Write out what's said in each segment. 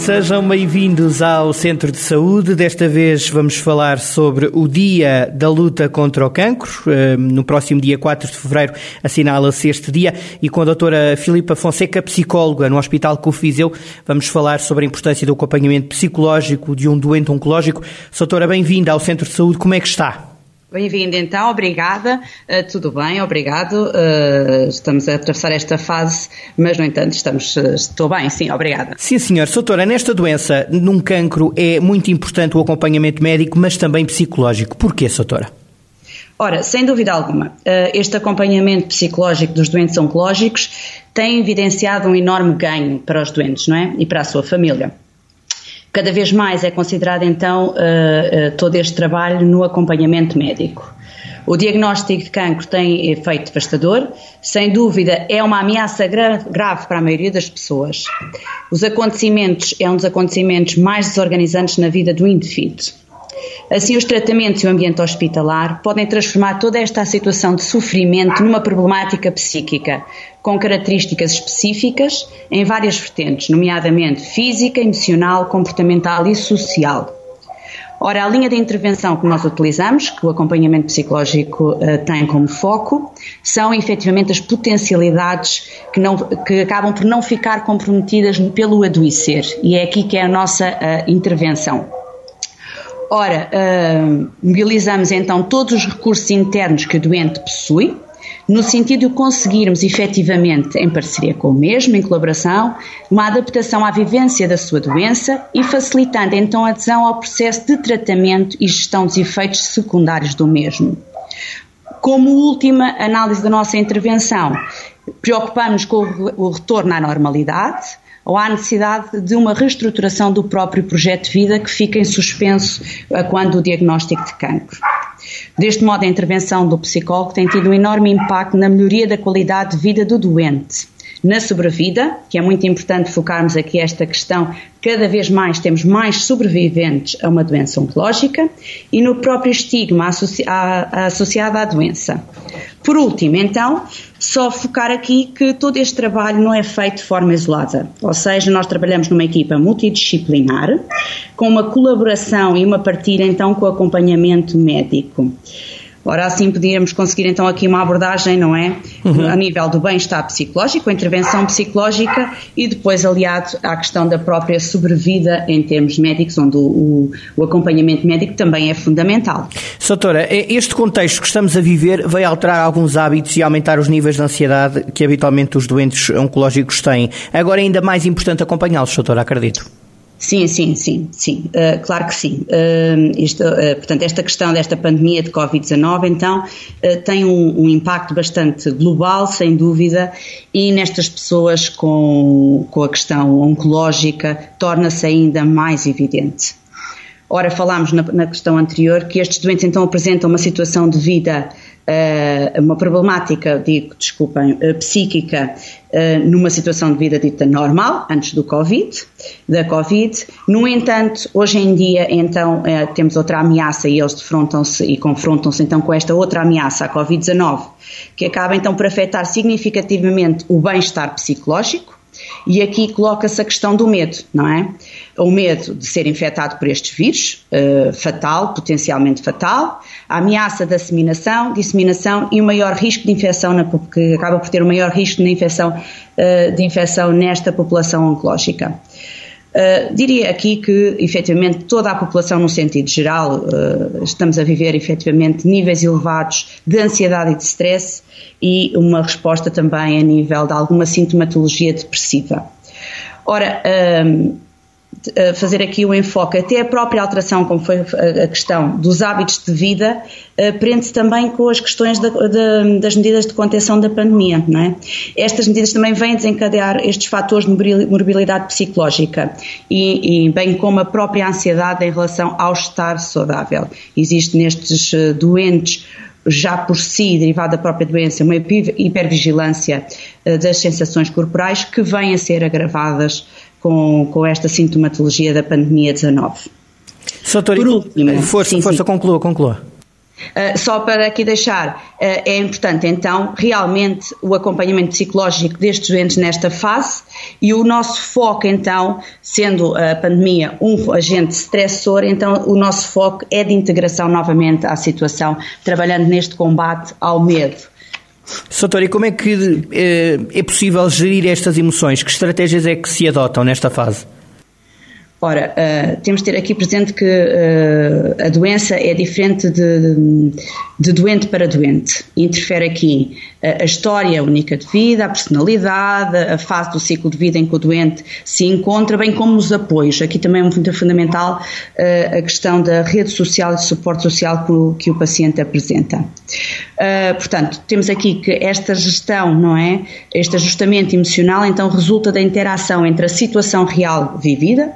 Sejam bem-vindos ao Centro de Saúde. Desta vez vamos falar sobre o Dia da Luta contra o Cancro. Eh, no próximo dia 4 de fevereiro assinala-se este dia e com a doutora Filipa Fonseca, psicóloga no Hospital Cofiseu, vamos falar sobre a importância do acompanhamento psicológico de um doente oncológico. Doutora, bem-vinda ao Centro de Saúde. Como é que está? Bem-vindo então, obrigada. Uh, tudo bem, obrigado. Uh, estamos a atravessar esta fase, mas no entanto estamos, uh, estou bem, sim, obrigada. Sim, senhor. Soutora, nesta doença, num cancro, é muito importante o acompanhamento médico, mas também psicológico. Porquê, Soutora? Ora, sem dúvida alguma, este acompanhamento psicológico dos doentes oncológicos tem evidenciado um enorme ganho para os doentes, não é? E para a sua família. Cada vez mais é considerado então eh, eh, todo este trabalho no acompanhamento médico. O diagnóstico de cancro tem efeito devastador, sem dúvida é uma ameaça grave para a maioria das pessoas. Os acontecimentos é um dos acontecimentos mais desorganizantes na vida do indivíduo. Assim, os tratamentos e o ambiente hospitalar podem transformar toda esta situação de sofrimento numa problemática psíquica, com características específicas em várias vertentes, nomeadamente física, emocional, comportamental e social. Ora, a linha de intervenção que nós utilizamos, que o acompanhamento psicológico uh, tem como foco, são efetivamente as potencialidades que, não, que acabam por não ficar comprometidas pelo adoecer. E é aqui que é a nossa uh, intervenção. Ora, uh, mobilizamos então todos os recursos internos que o doente possui, no sentido de conseguirmos efetivamente, em parceria com o mesmo, em colaboração, uma adaptação à vivência da sua doença e facilitando então a adesão ao processo de tratamento e gestão dos efeitos secundários do mesmo. Como última análise da nossa intervenção, preocupamos com o retorno à normalidade, ou há necessidade de uma reestruturação do próprio projeto de vida que fica em suspenso quando o diagnóstico de cancro. Deste modo, a intervenção do psicólogo tem tido um enorme impacto na melhoria da qualidade de vida do doente, na sobrevida, que é muito importante focarmos aqui esta questão, cada vez mais temos mais sobreviventes a uma doença oncológica, e no próprio estigma associado à doença. Por último, então, só focar aqui que todo este trabalho não é feito de forma isolada, ou seja, nós trabalhamos numa equipa multidisciplinar, com uma colaboração e uma partilha então com o acompanhamento médico. Ora, assim podíamos conseguir então aqui uma abordagem, não é? Uhum. A nível do bem-estar psicológico, a intervenção psicológica e depois aliado à questão da própria sobrevida em termos médicos, onde o, o, o acompanhamento médico também é fundamental. Soutora, este contexto que estamos a viver vai alterar alguns hábitos e aumentar os níveis de ansiedade que habitualmente os doentes oncológicos têm. Agora é ainda mais importante acompanhá-los, doutora, acredito. Sim, sim, sim, sim, uh, claro que sim. Uh, isto, uh, portanto, esta questão desta pandemia de Covid-19, então, tem um, um, impacto bastante global, sem dúvida, e nestas pessoas com, com a questão oncológica torna-se ainda mais evidente. Ora, falámos na, na, questão anterior que estes doentes então apresentam uma situação de vida uma problemática, digo, desculpem, uh, psíquica uh, numa situação de vida dita normal, antes do Covid, da Covid. No entanto, hoje em dia, então, temos outra ameaça e eles defrontam-se e confrontam-se então com esta outra ameaça, a Covid-19, que acaba então por afetar significativamente o bem-estar psicológico, e aqui coloca-se a questão do medo, não é? O medo de ser infectado por estes vírus, uh, fatal, potencialmente fatal, a ameaça da disseminação, disseminação e o maior risco de infecção, na, que acaba por ter o maior risco de infecção, uh, de infecção nesta população oncológica. Uh, diria aqui que, efetivamente, toda a população, no sentido geral, uh, estamos a viver, efetivamente, níveis elevados de ansiedade e de stress e uma resposta também a nível de alguma sintomatologia depressiva. Ora, uh, fazer aqui o enfoque, até a própria alteração, como foi a questão dos hábitos de vida, eh, prende-se também com as questões da, de, das medidas de contenção da pandemia. Não é? Estas medidas também vêm desencadear estes fatores de morbilidade psicológica e, e, bem como a própria ansiedade em relação ao estar saudável. Existe nestes eh, doentes já por si, derivado da própria doença, uma hipervigilância uh, das sensações corporais que vêm a ser agravadas com, com esta sintomatologia da pandemia 19. Soutor, por último, força, sim, força sim. conclua, conclua. Uh, só para aqui deixar, uh, é importante então realmente o acompanhamento psicológico destes doentes nesta fase e o nosso foco então, sendo a pandemia um agente stressor, então o nosso foco é de integração novamente à situação, trabalhando neste combate ao medo. Soutor, e como é que é, é possível gerir estas emoções? Que estratégias é que se adotam nesta fase? Ora, uh, temos de ter aqui presente que uh, a doença é diferente de, de, doente para doente. Interfere aqui uh, a história única de vida, a personalidade, a fase do ciclo de vida em que o doente se encontra, bem como os apoios. Aqui também é muito fundamental a questão da rede social e suporte social que o, que o paciente apresenta. portanto, temos aqui que esta gestão, não é? Este ajustamento emocional, então, resulta da interação entre a situação real vivida,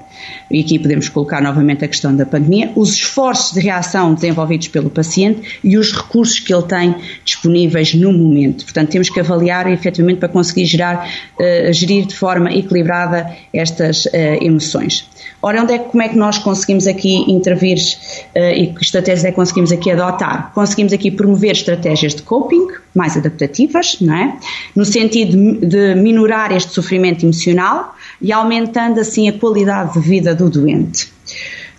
e aqui podemos colocar novamente a questão da pandemia, os esforços de reação desenvolvidos pelo paciente e os recursos que ele tem disponíveis no momento. Portanto, temos que avaliar efetivamente para conseguir gerar, uh, gerir de forma equilibrada estas uh, emoções. Ora, onde é, como é que nós conseguimos aqui intervir uh, e que estratégias é que conseguimos aqui adotar? Conseguimos aqui promover estratégias de coping mais adaptativas, não é? No sentido de, minorar este sofrimento emocional e aumentando assim a qualidade de vida do doente.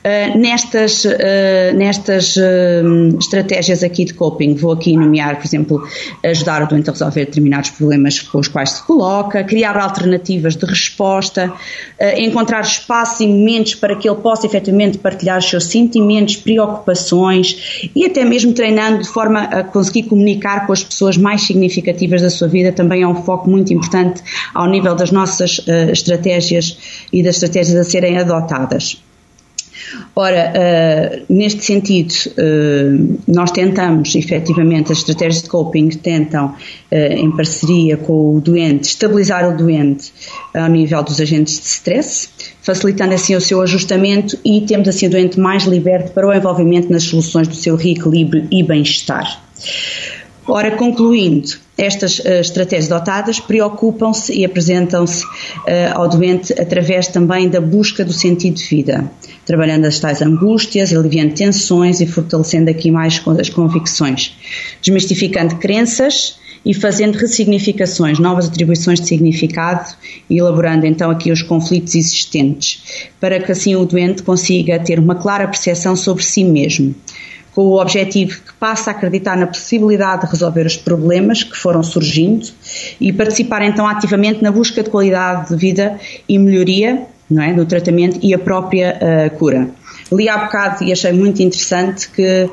Uh, nestas, uh, nestas uh, estratégias aqui de coping, vou aqui nomear, por exemplo, ajudar o doente a resolver determinados problemas com os quais se coloca, criar alternativas de resposta, encontrar espaços e momentos para que ele possa efetivamente partilhar os seus sentimentos, preocupações e até mesmo treinando de forma a conseguir comunicar com as pessoas mais significativas da sua vida também é um foco muito importante ao nível das nossas estratégias e das estratégias a serem adotadas. Ora, uh, neste sentido, uh, nós tentamos, efetivamente, as estratégias de coping tentam, uh, em parceria com o doente, estabilizar o doente ao nível dos agentes de stress, facilitando assim o seu ajustamento e temos assim o doente mais liberto para o envolvimento nas soluções do seu reequilíbrio e bem-estar. Ora, concluindo, estas uh, estratégias dotadas preocupam-se e apresentam-se uh, ao doente através também da busca do sentido de vida, trabalhando as tais angústias, aliviando tensões e fortalecendo aqui mais as convicções, desmistificando crenças e fazendo ressignificações, novas atribuições de significado e elaborando então aqui os conflitos existentes, para que assim o doente consiga ter uma clara percepção sobre si mesmo com o objetivo que passa a acreditar na possibilidade de resolver os problemas que foram surgindo e participar então ativamente na busca de qualidade de vida e melhoria não é, do tratamento e a própria uh, cura. Li há bocado e achei muito interessante que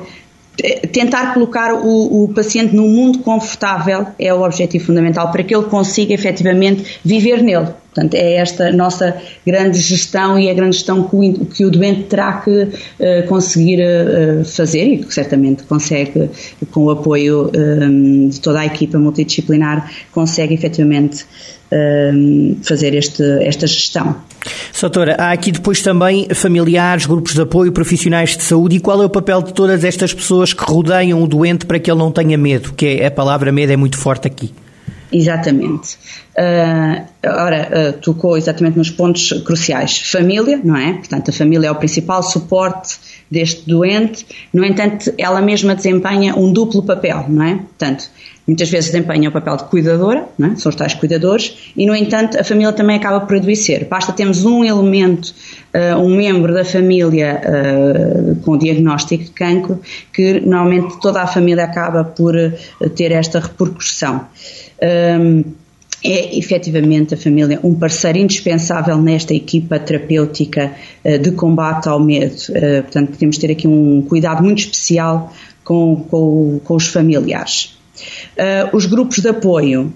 eh, tentar colocar o, o, paciente num mundo confortável é o objetivo fundamental para que ele consiga efetivamente viver nele. Portanto, é esta nossa grande gestão e a grande gestão que o, que o doente terá que uh, conseguir uh, fazer e que certamente consegue, com o apoio um, de toda a equipa multidisciplinar, consegue efetivamente um, fazer este, esta gestão. Soutora, há aqui depois também familiares, grupos de apoio, profissionais de saúde e qual é o papel de todas estas pessoas que rodeiam o doente para que ele não tenha medo? Que é, a palavra medo é muito forte aqui. Exatamente. Uh, ora, uh, tocou exatamente nos pontos cruciais. Família, não é? Portanto, a família é o principal suporte deste doente, no entanto, ela mesma desempenha um duplo papel, não é? Portanto, muitas vezes desempenha o papel de cuidadora, é? são os tais cuidadores, e no entanto a família também acaba por adoecer. Basta termos um elemento, uh, um membro da família uh, com diagnóstico de cancro, que normalmente toda a família acaba por ter esta repercussão. Um, é efetivamente a família um parceiro indispensável nesta equipa terapêutica uh, de combate ao medo. Uh, portanto, podemos ter aqui um cuidado muito especial com, com, com os familiares. Uh, os grupos de apoio,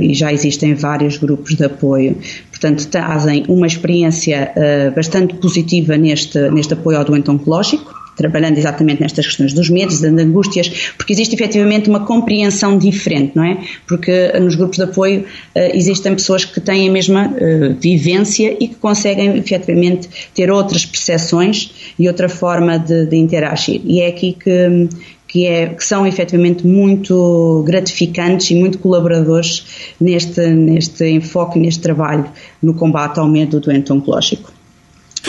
e já existem vários grupos de apoio, portanto, trazem uma experiência bastante positiva neste, neste apoio ao doente oncológico trabalhando exatamente nestas questões dos medos, das angústias, porque existe efetivamente uma compreensão diferente, não é? Porque nos grupos de apoio uh, existem pessoas que têm a mesma uh, vivência e que conseguem efetivamente ter outras percepções e outra forma de, de interagir. E é aqui que, que, é, que são efetivamente muito gratificantes e muito colaboradores neste, neste enfoque, neste trabalho no combate ao medo do doente oncológico.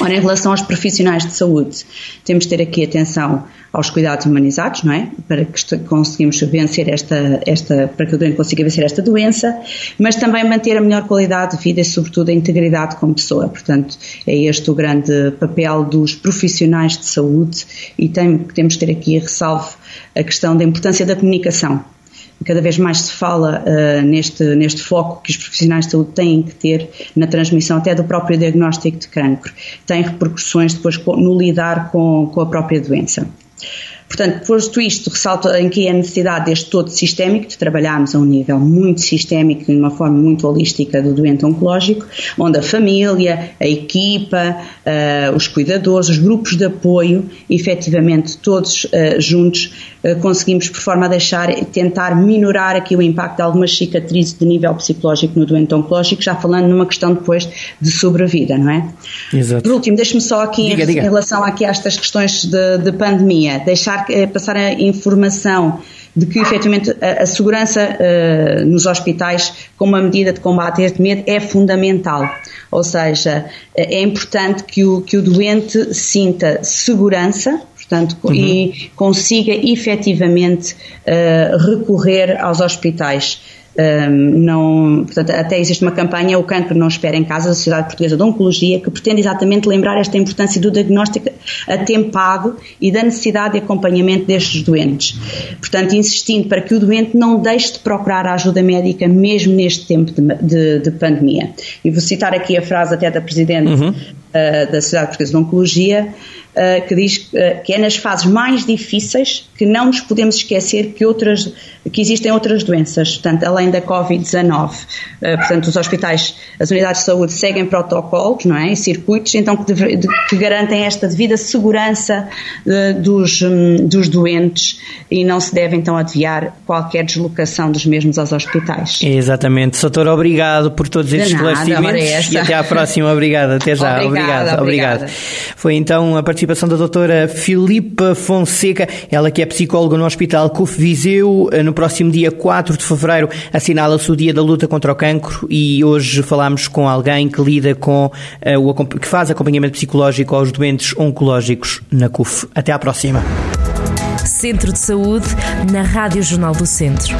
Ora, em relação aos profissionais de saúde, temos de ter aqui atenção aos cuidados humanizados, não é? Para que conseguimos vencer esta, esta, para que o doente consiga vencer esta doença, mas também manter a melhor qualidade de vida e, sobretudo, a integridade como pessoa. Portanto, é este o grande papel dos profissionais de saúde e tem, temos que ter aqui, ressalvo, a questão da importância da comunicação cada vez mais se fala uh, neste, neste foco que os profissionais de saúde têm que ter na transmissão até do próprio diagnóstico de cancro. Tem repercussões depois no lidar com, com a própria doença. Portanto, posto isto, ressalto em que é a necessidade deste todo sistémico, de trabalharmos a um nível muito sistémico, de uma forma muito holística do doente oncológico, onde a família, a equipa, uh, os cuidadores, os grupos de apoio, efetivamente todos uh, juntos, uh, conseguimos, por forma a deixar, tentar minorar aqui o impacto de algumas cicatrizes de nível psicológico no doente oncológico, já falando numa questão depois de sobrevida, não é? Exato. Por último, deixe-me só aqui, diga, em, diga. em, relação aqui a estas questões de, de pandemia, deixar eh, passar a informação de que efetivamente a, a segurança uh, nos hospitais como uma medida de combate a este medo é fundamental. Ou seja, eh, é importante que o, que o doente sinta segurança, portanto, uhum. e consiga efetivamente uh, recorrer aos hospitais. Um, não, portanto, até existe uma campanha, o cancro não espera em casa, da Sociedade Portuguesa de Oncologia, que pretende exatamente lembrar esta importância do diagnóstico atempado e da necessidade de acompanhamento destes doentes. Portanto, insistindo para que o doente não deixe de procurar a ajuda médica mesmo neste tempo de, de, de pandemia. E vou citar aqui a frase até da Presidente uhum. uh, da Sociedade Portuguesa de Oncologia, uh, que diz uh, que é nas fases mais difíceis que não nos podemos esquecer que, outras, que existem outras doenças, portanto, além da Covid-19. Uh, portanto, os hospitais, as unidades de saúde seguem protocolos não é? e circuitos, então, que, deve, que garantem esta devida segurança dos, um, dos doentes e não se deve, então, adiar qualquer deslocação dos mesmos aos hospitais. Exatamente. Doutor, obrigado por todos estes esclarecimentos e até à próxima. Obrigado. Até já. Obrigada, obrigado. Obrigado. Foi então a partir participação da doutora Filipa Fonseca, ela que é psicóloga no Hospital CUF Viseu. Eh, no próximo dia 4 de fevereiro assinala-se o Dia da Luta contra o Cancro e hoje falamos com alguém que lida com uh, o que faz acompanhamento psicológico aos doentes oncológicos na CUF. Até à próxima. Centro de Saúde na Rádio Jornal do Centro.